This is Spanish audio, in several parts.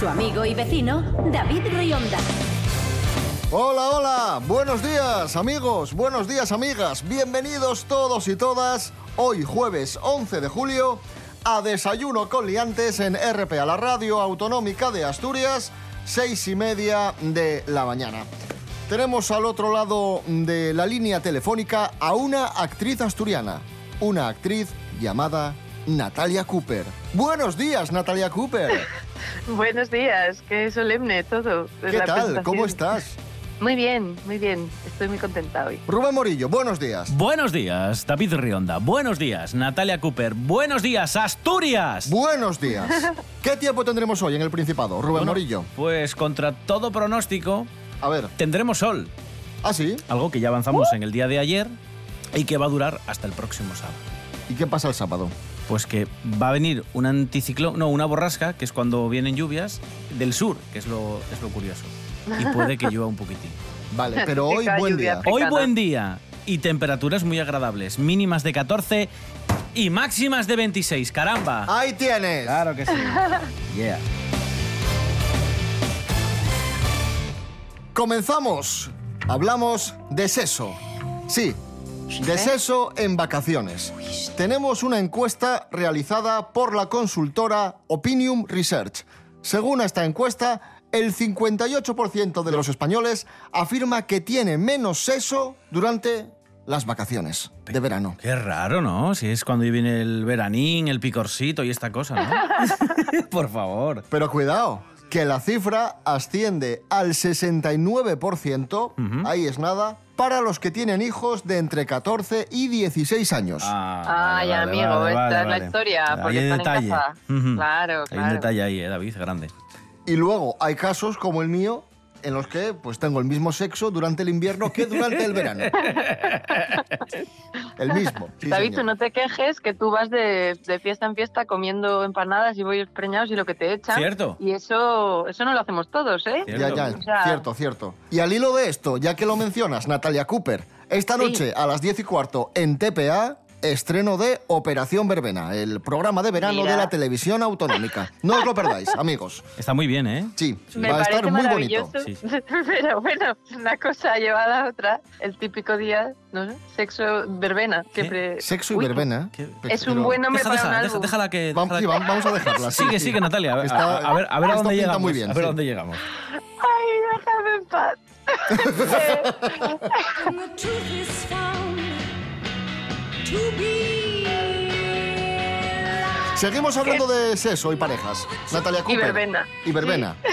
Su amigo y vecino, David Rionda. Hola, hola, buenos días amigos, buenos días amigas, bienvenidos todos y todas hoy jueves 11 de julio a Desayuno con Liantes en RPA, la radio autonómica de Asturias, seis y media de la mañana. Tenemos al otro lado de la línea telefónica a una actriz asturiana, una actriz llamada Natalia Cooper. Buenos días, Natalia Cooper. Buenos días, qué solemne todo. ¿Qué tal? ¿Cómo estás? Muy bien, muy bien. Estoy muy contenta hoy. Rubén Morillo, buenos días. Buenos días, David Rionda. Buenos días, Natalia Cooper. Buenos días, Asturias. Buenos días. ¿Qué tiempo tendremos hoy en el Principado, Rubén Bueno, Morillo? Pues contra todo pronóstico, A ver, tendremos sol. ¿ah, sí? Algo que ya avanzamos en el día de ayer y que va a durar hasta el próximo sábado. ¿Y qué pasa el sábado? Pues que va a venir un anticiclón, no, una borrasca, que es cuando vienen lluvias, del sur, que es lo, es lo curioso. Y puede que llueva un poquitín. Vale, pero hoy buen día. Hoy buen día y temperaturas muy agradables, mínimas de 14 y máximas de 26. ¡Caramba! Ahí tienes. Claro que sí. Yeah. Comenzamos. Hablamos de seso. Sí, de seso en vacaciones. Tenemos una encuesta realizada por la consultora Opinium Research. Según esta encuesta, el 58% de los españoles afirma que tiene menos seso durante las vacaciones de verano. Qué raro, ¿no? Si es cuando viene el veranín, el picorcito y esta cosa, ¿no? Por favor. Pero cuidado, que la cifra asciende al 69%, ahí es nada, para los que tienen hijos de entre 14 y 16 años. Ah, Ay, vale, amigo, vale, esta vale, es la historia, Hay porque un están detalle. en casa. Ujú. Claro, Hay un claro. detalle ahí, eh, David, grande. Y luego hay casos como el mío en los que pues tengo el mismo sexo durante el invierno que durante el verano. El mismo. sí, David, señor. tú no te quejes que tú vas de, de fiesta en fiesta comiendo empanadas y bollos preñados y lo que te echan. Cierto. Y eso, eso no lo hacemos todos, ¿eh? Cierto. Ya, ya, O sea- cierto, cierto. Y al hilo de esto, ya que lo mencionas, Natalia Cooper, esta Sí. noche a las 10 y cuarto en TPA, estreno de Operación Verbena, el programa de verano Mira. de la televisión autonómica. No os lo perdáis, amigos. Está muy bien, ¿eh? Sí, Me va a parece estar muy bonito. Sí. Pero bueno, una cosa llevada a otra. El típico día, no sé, sexo verbena. Que Sexo y Uy, verbena. ¿Qué? Pe- Es un buen nombre Deja, para deja, álbum. déjala que... Déjala- va- vamos a dejarla. sí, Sigue, sí. sigue, Natalia. A, Está- a- ver, a ver a dónde llegamos. muy bien, a ver a dónde llegamos. Ay, déjame en paz. Seguimos hablando de sexo y parejas. Natalia Cooper. verbena. Y verbena.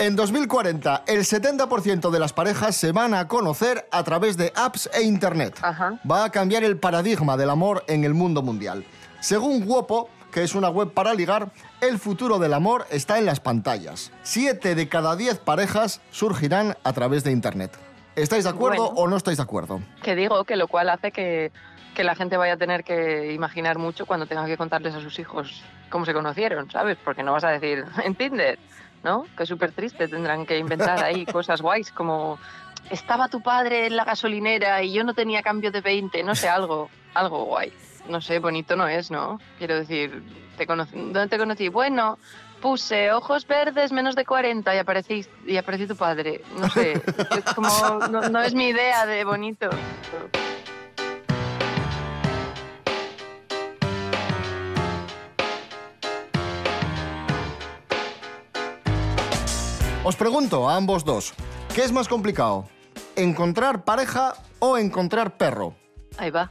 En 2040, el 70% de las parejas se van a conocer a través de apps e internet. Ajá. Va a cambiar el paradigma del amor en el mundo mundial. Según Wopo, que es una web para ligar, el futuro del amor está en las pantallas. Siete de cada diez parejas surgirán a través de internet. ¿Estáis de acuerdo Bueno. o no estáis de acuerdo? Que digo que lo cual hace que, que la gente vaya a tener que imaginar mucho cuando tenga que contarles a sus hijos cómo se conocieron, ¿sabes? Porque no vas a decir en Tinder, ¿no? Que es súper triste, tendrán que inventar ahí cosas guays como estaba tu padre en la gasolinera y yo no tenía cambio de 20, no sé, algo, algo guay. No sé, bonito no es, ¿no? Quiero decir, te conocí, ¿dónde te conocí? Bueno, puse ojos verdes menos de 40 y aparecí, y apareció tu padre. No sé, es como, no, no es mi idea de bonito. Os pregunto a ambos dos, ¿qué es más complicado? ¿Encontrar pareja o encontrar perro? Ahí va.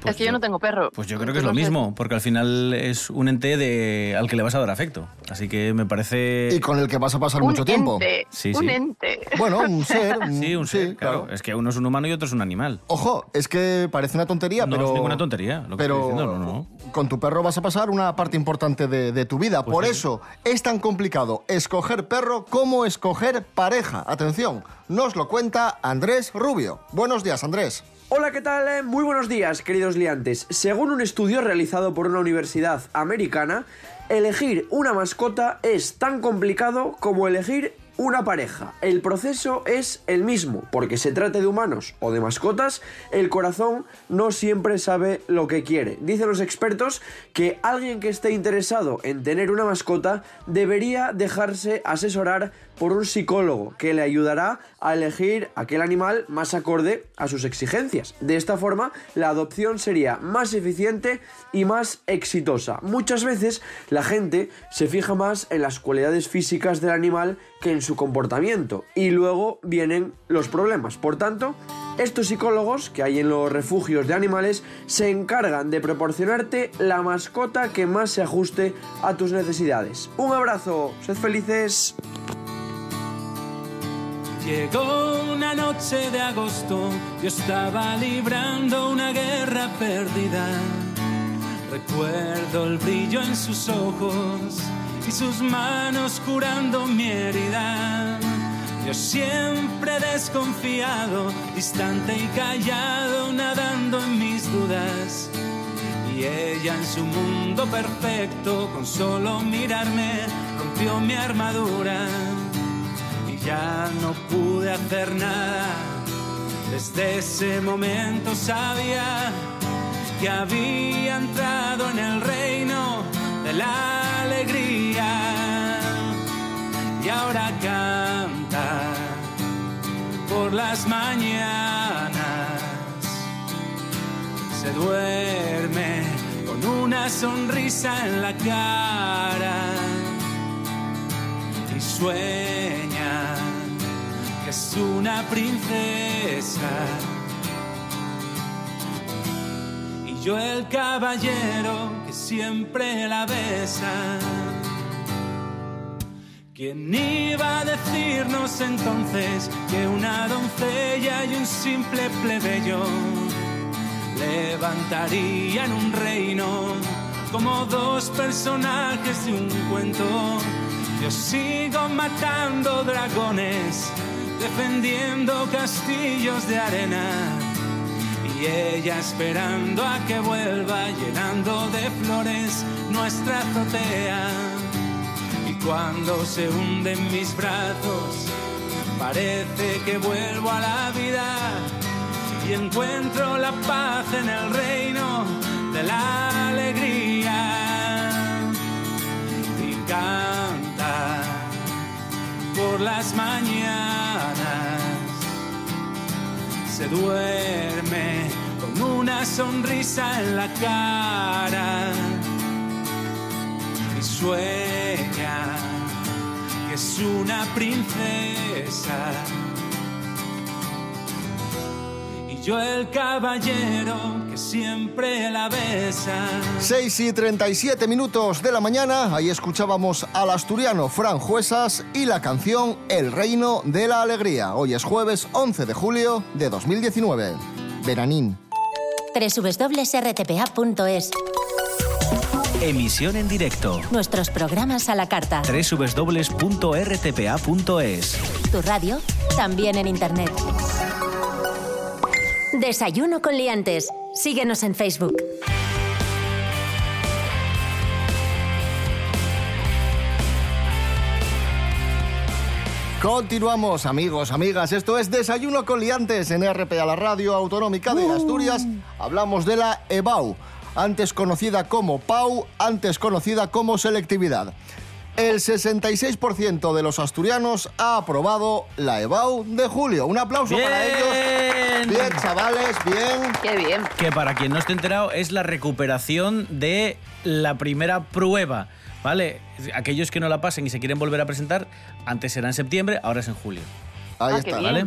Pues es que yo, no tengo perro. Pues yo creo que es lo no mismo, porque al final es un ente de, al que le vas a dar afecto. Así que me parece... Y con el que vas a pasar Un mucho tiempo. ente, Sí, un sí. ente. Bueno, un ser. Sí, un ser, claro. claro. Es que uno es un humano y otro es un animal. Ojo, es que parece una tontería, No pero. es ninguna tontería lo que pero estoy diciendo, no, no. con tu perro vas a pasar una parte importante de, de tu vida. Pues Por sí. eso es tan complicado escoger perro como escoger pareja. Atención, nos lo cuenta Andrés Rubio. Buenos días, Andrés. Hola, ¿qué tal? Eh, Muy buenos días, queridos liantes. Según un estudio realizado por una universidad americana, elegir una mascota es tan complicado como elegir una pareja. El proceso es el mismo, porque se trate de humanos o de mascotas, el corazón no siempre sabe lo que quiere. Dicen los expertos que alguien que esté interesado en tener una mascota debería dejarse asesorar por un psicólogo que le ayudará a elegir aquel animal más acorde a sus exigencias. De esta forma, la adopción sería más eficiente y más exitosa. Muchas veces la gente se fija más en las cualidades físicas del animal que en su comportamiento y luego vienen los problemas. Por tanto, estos psicólogos que hay en los refugios de animales se encargan de proporcionarte la mascota que más se ajuste a tus necesidades. Un abrazo, sed felices. Llegó una noche de agosto, yo estaba librando una guerra perdida. Recuerdo el brillo en sus ojos y sus manos curando mi herida. Yo siempre desconfiado, distante y callado, nadando en mis dudas. Y ella en su mundo perfecto, con solo mirarme, rompió mi armadura ya no pude hacer nada. Desde ese momento sabía que había entrado en el reino de la alegría y ahora canta por las mañanas. Se duerme con una sonrisa en la cara y sueña es una princesa. Y yo el caballero que siempre la besa. ¿Quién iba a decirnos entonces que una doncella y un simple plebeyo levantarían un reino como dos personajes de un cuento? Yo sigo matando dragones, defendiendo castillos de arena. Y ella esperando a que vuelva, llenando de flores nuestra azotea. Y cuando se hunde en mis brazos, parece que vuelvo a la vida y encuentro la paz en el reino de la alegría. Y canta por las mañanas, se duerme con una sonrisa en la cara y sueña que es una princesa. Y yo el caballero siempre la besa. 6 y 37 minutos de la mañana, ahí escuchábamos al asturiano Fran Juesas y la canción El Reino de la Alegría. Hoy es jueves 11 de julio de 2019. Veranín. www.rtpa.es Emisión en directo. Nuestros programas a la carta. www.rtpa.es Tu radio, también en Internet. Desayuno con liantes. Síguenos en Facebook. Continuamos, amigos, amigas. Esto es Desayuno con Liantes en RPA, la radio autonómica de Asturias. Hablamos de la EBAU, antes conocida como PAU, antes conocida como selectividad. El 66% de los asturianos ha aprobado la EBAU de julio. Un aplauso para ellos. Bien. Bien, chavales, bien. Qué bien. Que para quien no esté enterado es la recuperación de la primera prueba. ¿Vale? Aquellos que no la pasen y se quieren volver a presentar, antes era en septiembre, ahora es en julio. Ahí Ah, está. ¿Vale?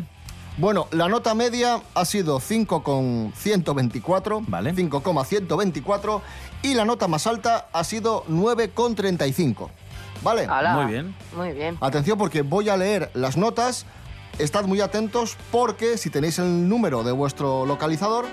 Bueno, la nota media ha sido 5,124. Vale. 5,124. Y la nota más alta ha sido 9,35. ¿Vale? Ala, Muy bien. Muy bien. Atención porque voy a leer las notas. Estad muy atentos porque si tenéis el número de vuestro localizador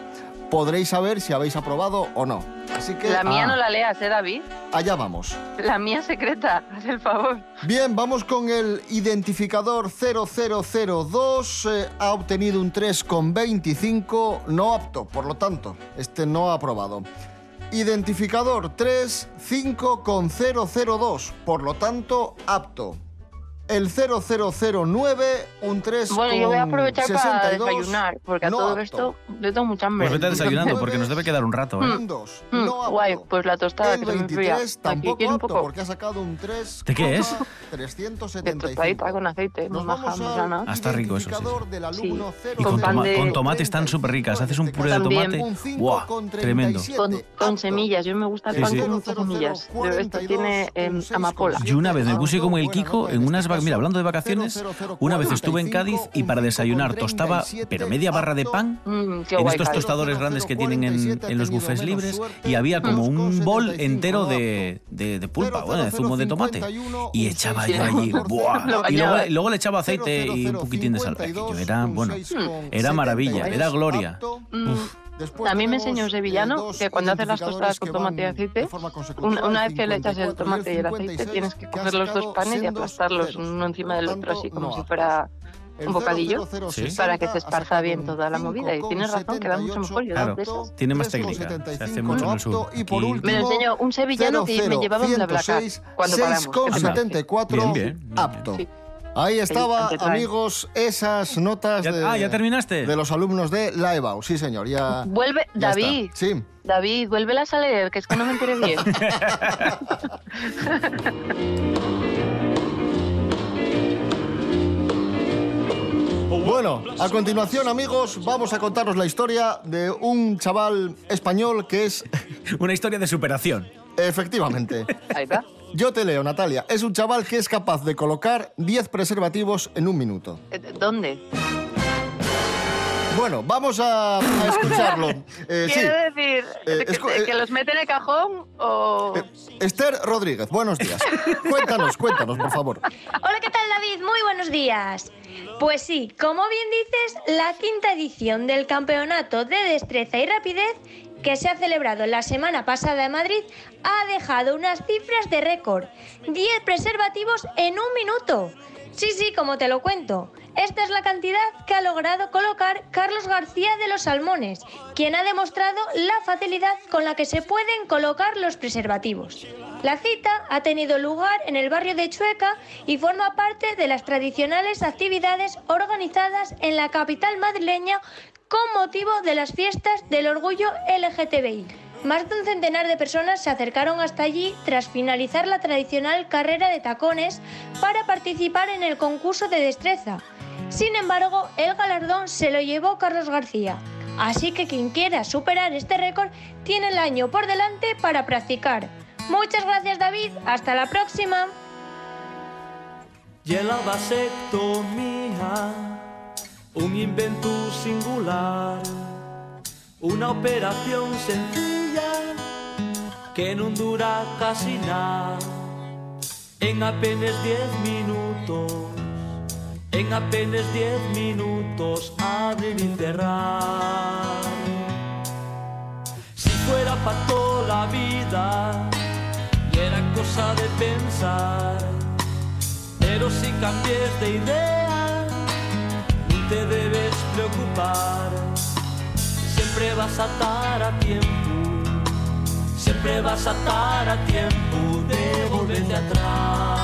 podréis saber si habéis aprobado o no. Así que La mía Ah. no la leas, ¿eh, David? allá vamos. La mía secreta, haz el favor. Bien, vamos con el identificador 0002. eh, ha obtenido un 3,25 no apto, por lo tanto, este no ha aprobado. Identificador 35,002, por lo tanto, apto. El 0009, un 3 Bueno, yo voy a aprovechar para desayunar, porque a no todo apto. esto yo tengo mucha hambre. Pues vete desayunando porque nos debe quedar un rato, ¿eh? 2, Mm, no apto. guay, pues la tostada el que se me enfría. 23 Aquí tampoco quiero un apto poco porque ha sacado un 3. ¿De qué es? de 375. tostadita con aceite, Nos vamos sana. Ah, está rico eso, sí, sí. Sí. 0, Y con, toma- de- con tomate están súper ricas. Haces un puré de tomate. ¡Buah! Tremendo. Con, con semillas, yo me gusta el Sí, pan sí. con muchas semillas. Yo, esto tiene em, amapola. Yo una vez me puse como el Kiko en unas... va- Mira, hablando de vacaciones, una vez estuve en Cádiz y para desayunar tostaba, pero media barra de pan Mm, en estos tostadores grandes que tienen en, en los bufés libres y había como un bol entero de, de, de pulpa, bueno, de zumo de tomate. Y echaba yo allí, ¡buah! Y luego, luego le echaba aceite y un poquitín de sal. Aquello era, bueno, era maravilla, era gloria. Mm. A mí me enseñó un sevillano que cuando haces las tostadas con tomate y aceite, una, una vez que le echas el tomate y el aceite, tienes que coger los dos panes y aplastarlos uno encima del otro, así como si fuera un bocadillo, Sí. para que se esparza bien toda la movida. Y tienes razón, queda mucho mejor. Yo Claro, de esas. tiene más técnica. Se hace mucho en el sur. Y por Aquí- último, Me lo enseñó un sevillano que me llevaba un Blablacar 106, cuando paramos. 6,74 Bien, bien, bien, apto. Sí. Ahí estaba, amigos, esas notas Ya- de, ah, ¿ya terminaste? de los alumnos de la EBAU. Sí, señor, ya. Vuelve, ya está. David, Sí. David, vuélvelas a leer, que es que no me enteré bien. Bueno, a continuación, amigos, vamos a contaros la historia de un chaval español que es, Una historia de superación. efectivamente, Ahí está. Yo te leo, Natalia, es un chaval que es capaz de colocar 10 preservativos en un minuto. Eh, ¿Dónde? Bueno, vamos a, a escucharlo. Eh, sí, Quiero decir, Eh, que, escu- eh, que los mete en el cajón o... Esther Rodríguez, buenos días. Cuéntanos, cuéntanos, por favor. Hola, ¿qué tal David? Muy buenos días. Pues sí, como bien dices, la quinta edición del Campeonato de Destreza y Rapidez que se ha celebrado la semana pasada en Madrid ha dejado unas cifras de récord. 10 preservativos en un minuto. Sí, sí, como te lo cuento. Esta es la cantidad que ha logrado colocar Carlos García de los Salmones, quien ha demostrado la facilidad con la que se pueden colocar los preservativos. La cita ha tenido lugar en el barrio de Chueca y forma parte de las tradicionales actividades organizadas en la capital madrileña con motivo de las fiestas del orgullo LGTBI. Más de un centenar de personas se acercaron hasta allí tras finalizar la tradicional carrera de tacones para participar en el concurso de destreza. Sin embargo, el galardón se lo llevó Carlos García. Así que quien quiera superar este récord tiene el año por delante para practicar. Muchas gracias David, hasta la próxima. Un invento singular, una operación sencilla que no dura casi nada. En apenas 10 minutos, en apenas 10 minutos, abrir y cerrar. Si fuera para toda la vida, y era cosa de pensar. Pero si cambies de idea, te debes preocupar. Siempre vas a estar a tiempo, siempre vas a estar a tiempo de volverte atrás.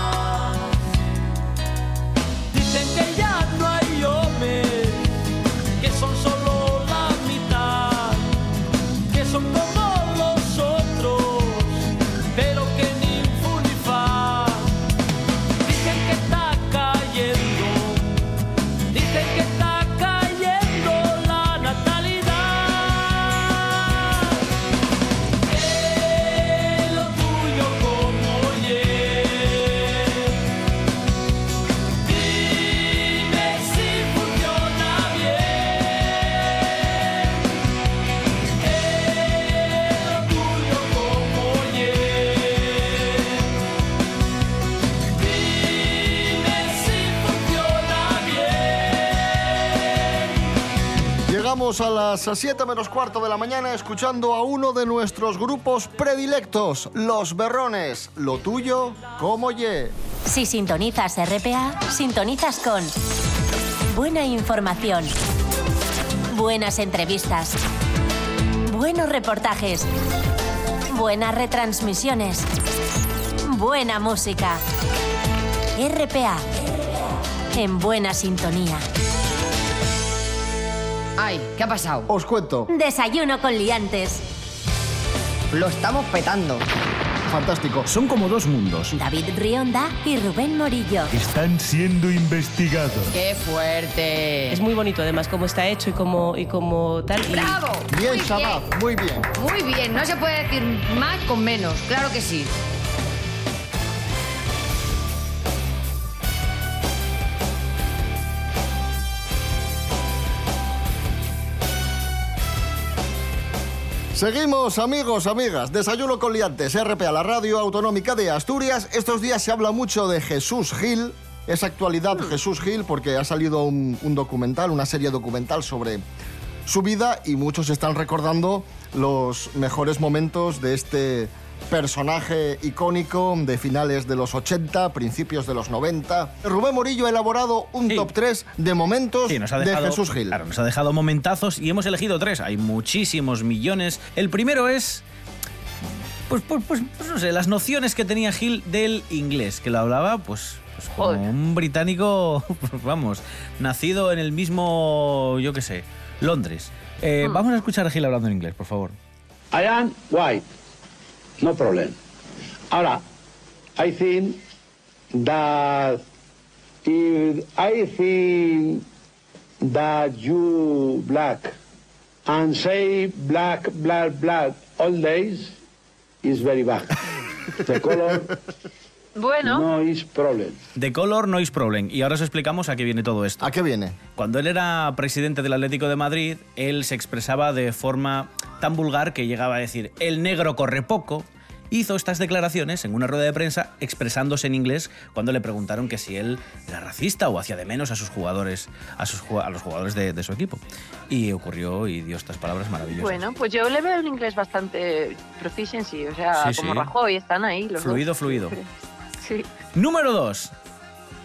Las 7 menos cuarto de la mañana escuchando a uno de nuestros grupos predilectos, Los Berrones. Lo tuyo, como ye. Si sintonizas RPA, sintonizas con buena información, buenas entrevistas, buenos reportajes, buenas retransmisiones, buena música. RPA, en buena sintonía. Ay, ¿qué ha pasado? Os cuento. Desayuno con liantes. Lo estamos petando. Fantástico. Son como dos mundos. David Rionda y Rubén Morillo. Están siendo investigados. ¡Qué fuerte! Es muy bonito además cómo está hecho y cómo, y cómo tal. y- ¡Bravo! Bien, Shabab, muy bien. Muy bien, no se puede decir más con menos, claro que sí. Seguimos, amigos, amigas. Desayuno con liantes, RPA, la radio autonómica de Asturias. Estos días se habla mucho de Jesús Gil. Es actualidad Jesús Gil porque ha salido un, un documental, una serie documental sobre su vida y muchos están recordando los mejores momentos de este personaje icónico de finales de los 80, principios de los 90. Rubén Morillo ha elaborado un Sí. top 3 de momentos Sí, nos ha de dejado, Jesús Gil. Claro, nos ha dejado momentazos y hemos elegido tres. Hay muchísimos millones. El primero es. Pues, pues, pues, pues no sé, las nociones que tenía Gil del inglés, que lo hablaba, pues. pues como Joder. un británico, pues vamos, nacido en el mismo, yo qué sé, Londres. Eh, Vamos a escuchar a Gil hablando en inglés, por favor. I am white, no problem. Ahora, I think that if I think that you black and say black, black, black all days is very bad. The color Bueno, no is problem. The Color Noise Problem. Y ahora os explicamos a qué viene todo esto. ¿A qué viene? Cuando él era presidente del Atlético de Madrid, él se expresaba de forma tan vulgar que llegaba a decir, el negro corre poco. Hizo estas declaraciones en una rueda de prensa expresándose en inglés cuando le preguntaron que si él era racista o hacía de menos a sus jugadores, a, sus, a los jugadores de, de su equipo. Y ocurrió y dio estas palabras maravillosas. bueno, pues yo le veo un inglés bastante proficiency, o sea, Sí, como sí. Rajoy, están ahí los Fluido, dos. fluido. Sí. Número 2.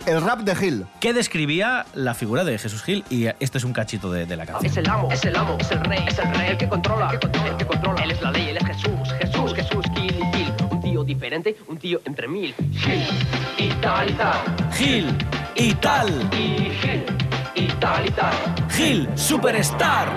El rap de Gil. ¿Qué describía la figura de Jesús Gil? Y este es un cachito de, de la canción. Es el amo, es el amo, es el rey, es el rey, el que controla, el que controla, el que controla. Él es la ley, él es Jesús, Jesús, Jesús, Gil y Gil. Un tío diferente, un tío entre mil. Gil, y tal, y tal. Gil y tal. Y Gil, y tal, y tal. Gil, superstar.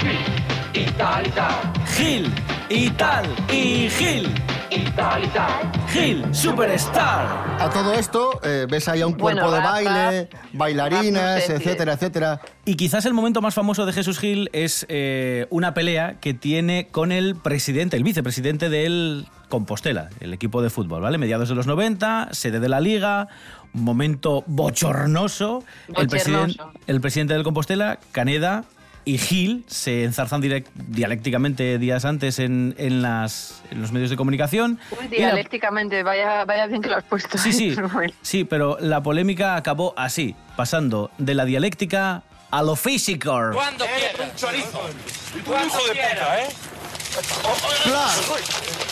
Gil, y tal, y tal. Gil y tal. Y Gil. Y tal, y tal. Gil, superstar. A todo esto, eh, ves ahí a un cuerpo Bueno, de rap, baile, rap, bailarinas, rap, no sé, etcétera, etcétera. Y quizás el momento más famoso de Jesús Gil es eh, una pelea que tiene con el presidente, el vicepresidente del Compostela, el equipo de fútbol, ¿vale? Mediados de los 90, sede de la liga, un momento bochornoso. El, el presidente del Compostela, Caneda y Gil se enzarzan direct- dialécticamente días antes en, en las, en los medios de comunicación. Uy, Y la- dialécticamente, vaya, vaya bien que lo has puesto. Sí, sí, Rubén. sí, pero la polémica acabó así, pasando de la dialéctica a lo físico. ¿Cuándo quieras? un chorizo. Un hijo de puta, ¿eh?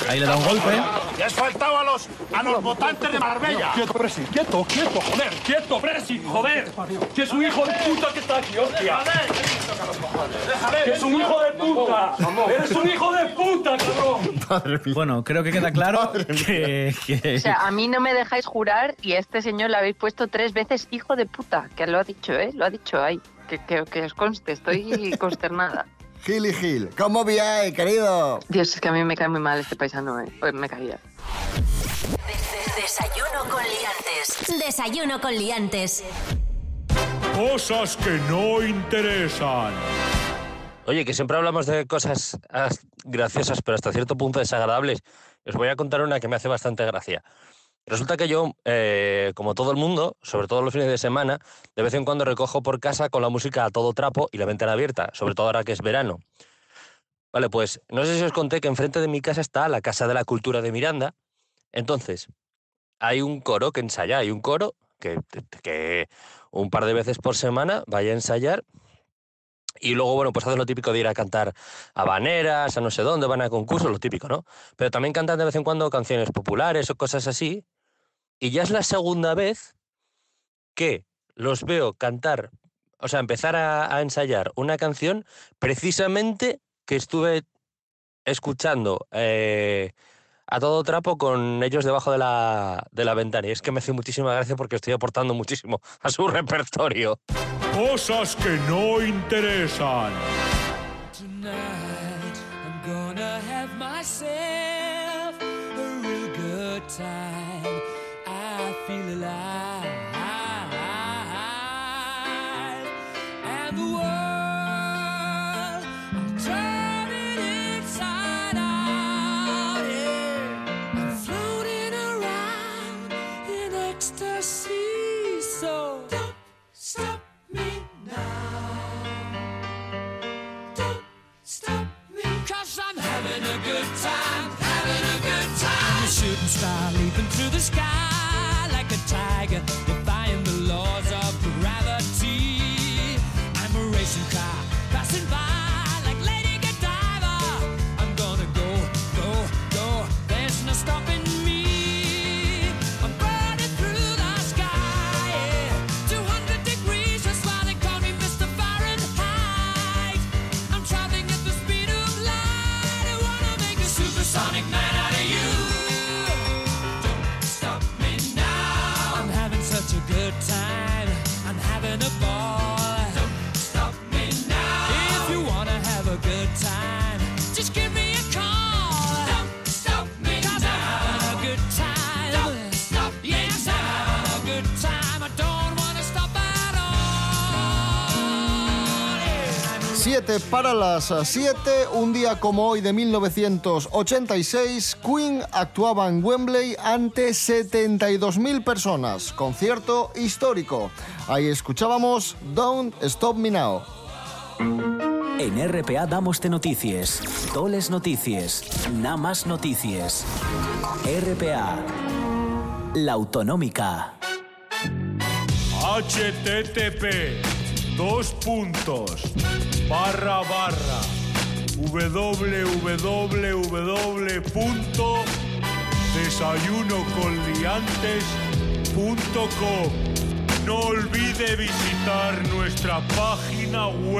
Ahí le da un golpe. Le has faltado a los, a los votantes de Marbella. Quieto, Presi, quieto, quieto, joder, quieto, Presi, joder. Que es un hijo de puta que está aquí, hostia. Que es un hijo de puta. Eres un hijo de puta, cabrón. Bueno, creo que queda claro que, que- O sea, a mí no me dejáis jurar y a este señor le habéis puesto tres veces hijo de puta, que lo ha dicho, ¿eh? Lo ha dicho ahí. Que, que, que os conste, estoy consternada. Gil y Gil. ¿Cómo bien, querido? Dios, es que a mí me cae muy mal este paisano, ¿eh? Pues me caía. Desayuno con liantes. Desayuno con liantes. Cosas que no interesan. Oye, que siempre hablamos de cosas as- graciosas, pero hasta cierto punto desagradables. Os voy a contar una que me hace bastante gracia. Resulta que yo, eh, como todo el mundo, sobre todo los fines de semana, de vez en cuando recojo por casa con la música a todo trapo y la ventana abierta, sobre todo ahora que es verano. Vale, pues no sé si os conté que enfrente de mi casa está la Casa de la Cultura de Miranda. Entonces, hay un coro que ensaya, hay un coro que, que un par de veces por semana vaya a ensayar Y luego, bueno, pues hacen lo típico de ir a cantar habaneras, a no sé dónde, van a concursos, lo típico, ¿no? Pero también cantan de vez en cuando canciones populares o cosas así. Y ya es la segunda vez que los veo cantar, o sea, empezar a, a ensayar una canción precisamente que estuve escuchando eh, a todo trapo con ellos debajo de la, de la ventana. Y es que me hace muchísima gracia porque estoy aportando muchísimo a su repertorio. Cosas que no interesan. Tonight I'm gonna have myself a real good time. 7 para las 7, un día como hoy de 1986, Queen actuaba en Wembley ante 72.000 personas, concierto histórico. Ahí escuchábamos Don't Stop Me Now. En RPA damos de noticias, toles noticias, nada más noticias. RPA, la autonómica. HTTP, dos puntos, barra barra, www.desayunoconliantes.com. No olvide visitar nuestra página web.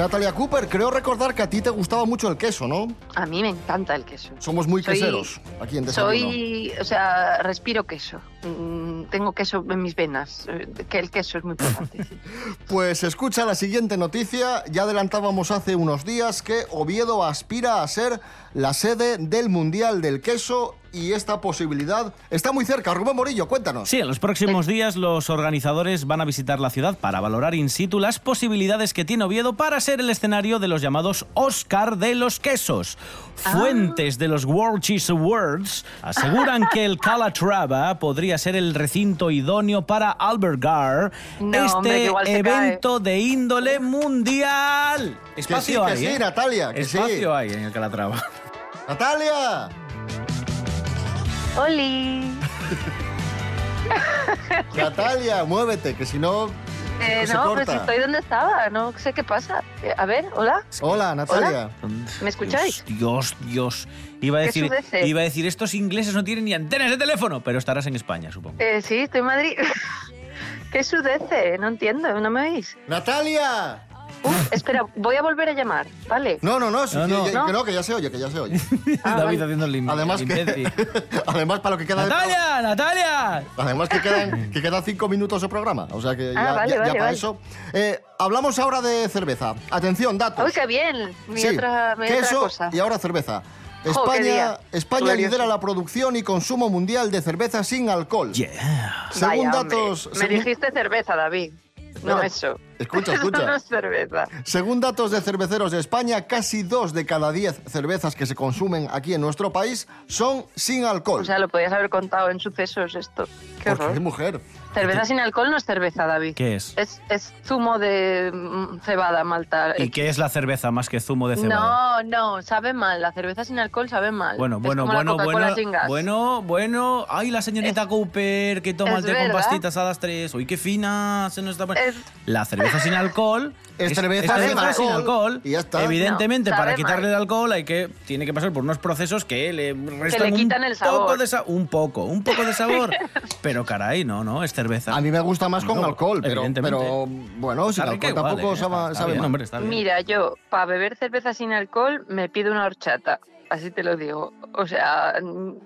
Natalia Cooper, creo recordar que a ti te gustaba mucho el queso, ¿no? A mí me encanta el queso. Somos muy Soy- queseros aquí en Desayuno. Soy, o sea, respiro queso. Mm, Tengo queso en mis venas. eh, Que el queso es muy importante. sí. Pues escucha la siguiente noticia. Ya adelantábamos hace unos días que Oviedo aspira a ser la sede del Mundial del Queso y esta posibilidad está muy cerca. Rubén Morillo, cuéntanos. Sí, en los próximos días los organizadores van a visitar la ciudad para valorar in situ las posibilidades que tiene Oviedo para ser el escenario de los llamados Oscar de los quesos. Fuentes de los World Cheese Awards aseguran que el Calatrava podría ser el recinto idóneo para albergar No, hombre, que este se evento de índole mundial. Espacio que hay, sí, ¿eh? Natalia, que sí. Espacio hay en el Calatrava. ¡Natalia! ¡Oli! Natalia, muévete, que si no. Eh, se no, corta. pues estoy donde estaba. No sé qué pasa. Eh, A ver, hola. Hola, Natalia. ¿Me escucháis? Dios, Dios. Iba a ¿Qué decir, sudece? iba a decir, estos ingleses no tienen ni antenas de teléfono, pero estarás en España, supongo. Eh, sí, estoy en Madrid. ¿Qué sudece? No entiendo, ¿no me oís? ¡Natalia! Espera, voy a volver a llamar, ¿vale? No, no, no, sí, No, sí, no. ya- ¿No? que no, que ya se oye, que ya se oye. David haciendo el Además que, además para lo que queda de ¡Natalia! ¡Natalia! Además que quedan, que quedan cinco minutos de programa, o sea que Ah, ya, vale, ya- ya vale, para vale. eso. Eh, hablamos ahora de cerveza. Atención, datos. ¡Uy, qué bien! Mi Sí, otra, mi otra queso cosa. y ahora cerveza. España. España lidera la producción y consumo mundial de cerveza sin alcohol. Según Vaya, hombre, datos... Me según- dijiste cerveza, David. No eso. Escucha, no escucha. es cerveza. Según datos de cerveceros de España, casi dos de cada diez cervezas que se consumen aquí en nuestro país son sin alcohol. O sea, lo podías haber contado en sucesos esto. Qué ¿Por qué, horror. mujer? Cerveza sin alcohol no es cerveza, David. ¿Qué es? Es, es zumo de mm, cebada, malta. ¿Y qué es la cerveza más que zumo de cebada? No, no, sabe mal. La cerveza sin alcohol sabe mal. Bueno, Es bueno, como la bueno, bueno, sin gas. bueno, bueno. Ay, la señorita Cooper que toma el té con pastitas a las tres. Uy, qué fina se nos está La cerveza sin alcohol Es cerveza sin alcohol, alcohol. y ya está. Evidentemente, No, para quitarle mal. el alcohol hay que tiene que pasar por unos procesos que le restan quitan un el sabor. poco de sa- un poco, un poco de sabor. Pero caray, no, no, es cerveza. A mí me gusta más con No, alcohol, pero, evidentemente. pero bueno, sin alcohol igual, tampoco ¿eh? sabe, Está- está sabe bien, mal. hombre, está bien. Mira, yo, para beber cerveza sin alcohol, me pido una horchata. Así te lo digo. O sea,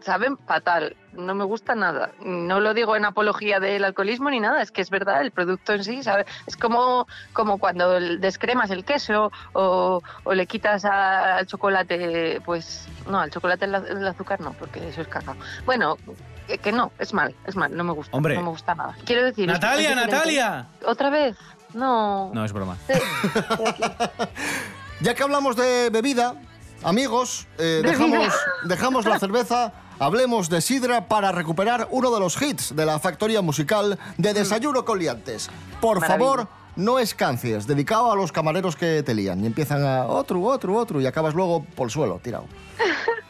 saben fatal. No me gusta nada. No lo digo en apología del alcoholismo ni nada. Es que es verdad, el producto en sí, ¿sabe? Es como, como cuando descremas el queso o, o le quitas a- al chocolate, pues... No, al chocolate el, el azúcar no, porque eso es cacao. Bueno, que, que no, es mal, es mal. No me gusta. Hombre. No me gusta nada. Quiero decir... Natalia, es. Natalia. ¿Otra vez? No. No, es broma. Ya que hablamos de bebida, amigos, eh, dejamos, dejamos la cerveza, hablemos de sidra para recuperar uno de los hits de la factoría musical de Desayuno con Liantes. Por Maravilla. favor, no escancies, dedicado a los camareros que te lían y empiezan a otro, otro, otro y acabas luego por el suelo, tirado.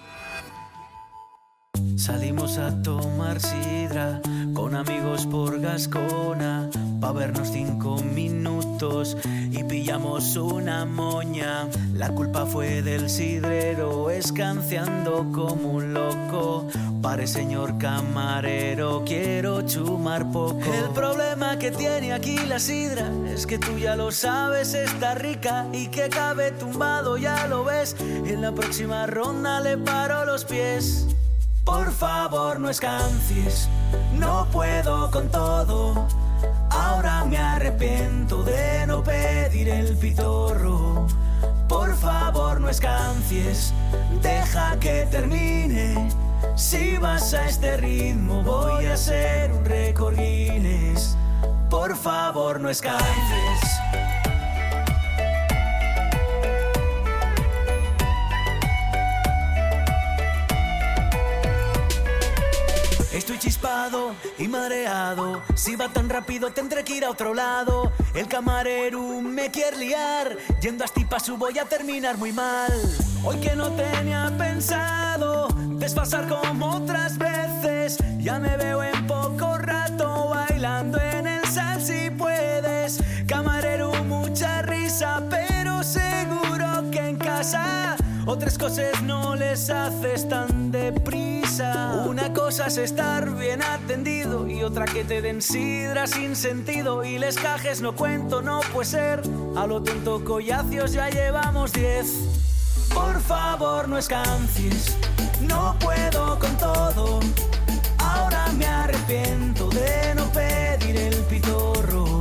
Salimos a tomar sidra con amigos por Gascona pa vernos cinco minutos y pillamos una moña. La culpa fue del sidrero escanciando como un loco. Pare señor camarero, quiero chumar poco. El problema que tiene aquí la sidra es que tú ya lo sabes, está rica y que cabe tumbado, ya lo ves. En la próxima ronda le paro los pies. Por favor, no escancies, no puedo con todo. Ahora me arrepiento de no pedir el pitorro. Por favor, no escancies, deja que termine. Si vas a este ritmo, voy a hacer un récord Guinness. Por favor, no escancies. Estoy chispado y mareado. Si va tan rápido tendré que ir a otro lado. El camarero me quiere liar. Yendo a Estipasu voy a terminar muy mal. Hoy que no tenía pensado desfasar como otras veces. Ya me veo en poco rato bailando en el sal si puedes. Camarero, mucha risa, pero seguro que en casa otras cosas no les haces tan deprisa. Una cosa es estar bien atendido y otra que te den sidra sin sentido. Y les cajes no cuento, no puede ser. A lo tonto collacios ya llevamos diez. Por favor, no escancies, no puedo con todo. Ahora me arrepiento de no pedir el pitorro.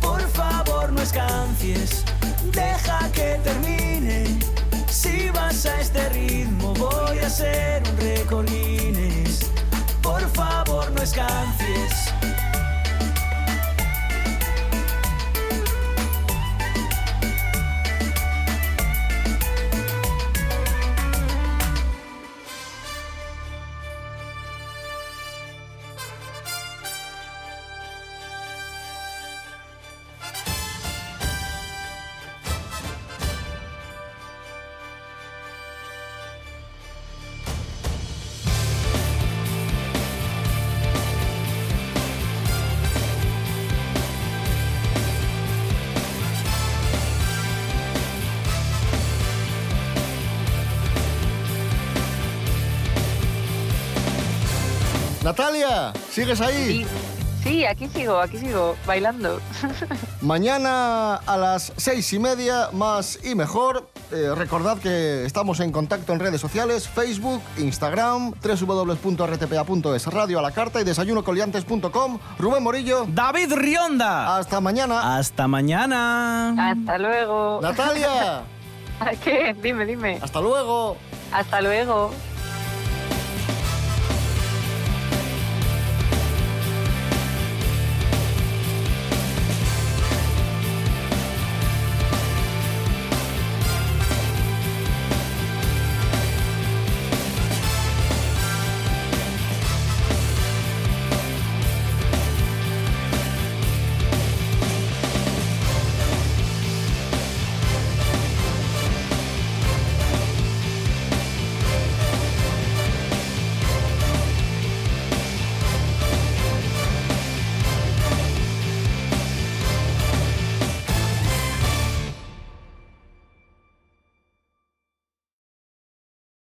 Por favor, no escancies, deja que termine. A este ritmo, voy a hacer un récord. Por favor, no escancies. Natalia, ¿sigues ahí? Sí, sí, aquí sigo, aquí sigo, bailando. Mañana a las seis y media, más y mejor. Eh, recordad que estamos en contacto en redes sociales, Facebook, Instagram, www.rtpa.es, radio a la carta y desayunocoliantes.com. Rubén Morillo. David Rionda. Hasta mañana. Hasta mañana. Hasta luego. Natalia. ¿Qué? Dime, dime. Hasta luego. Hasta luego.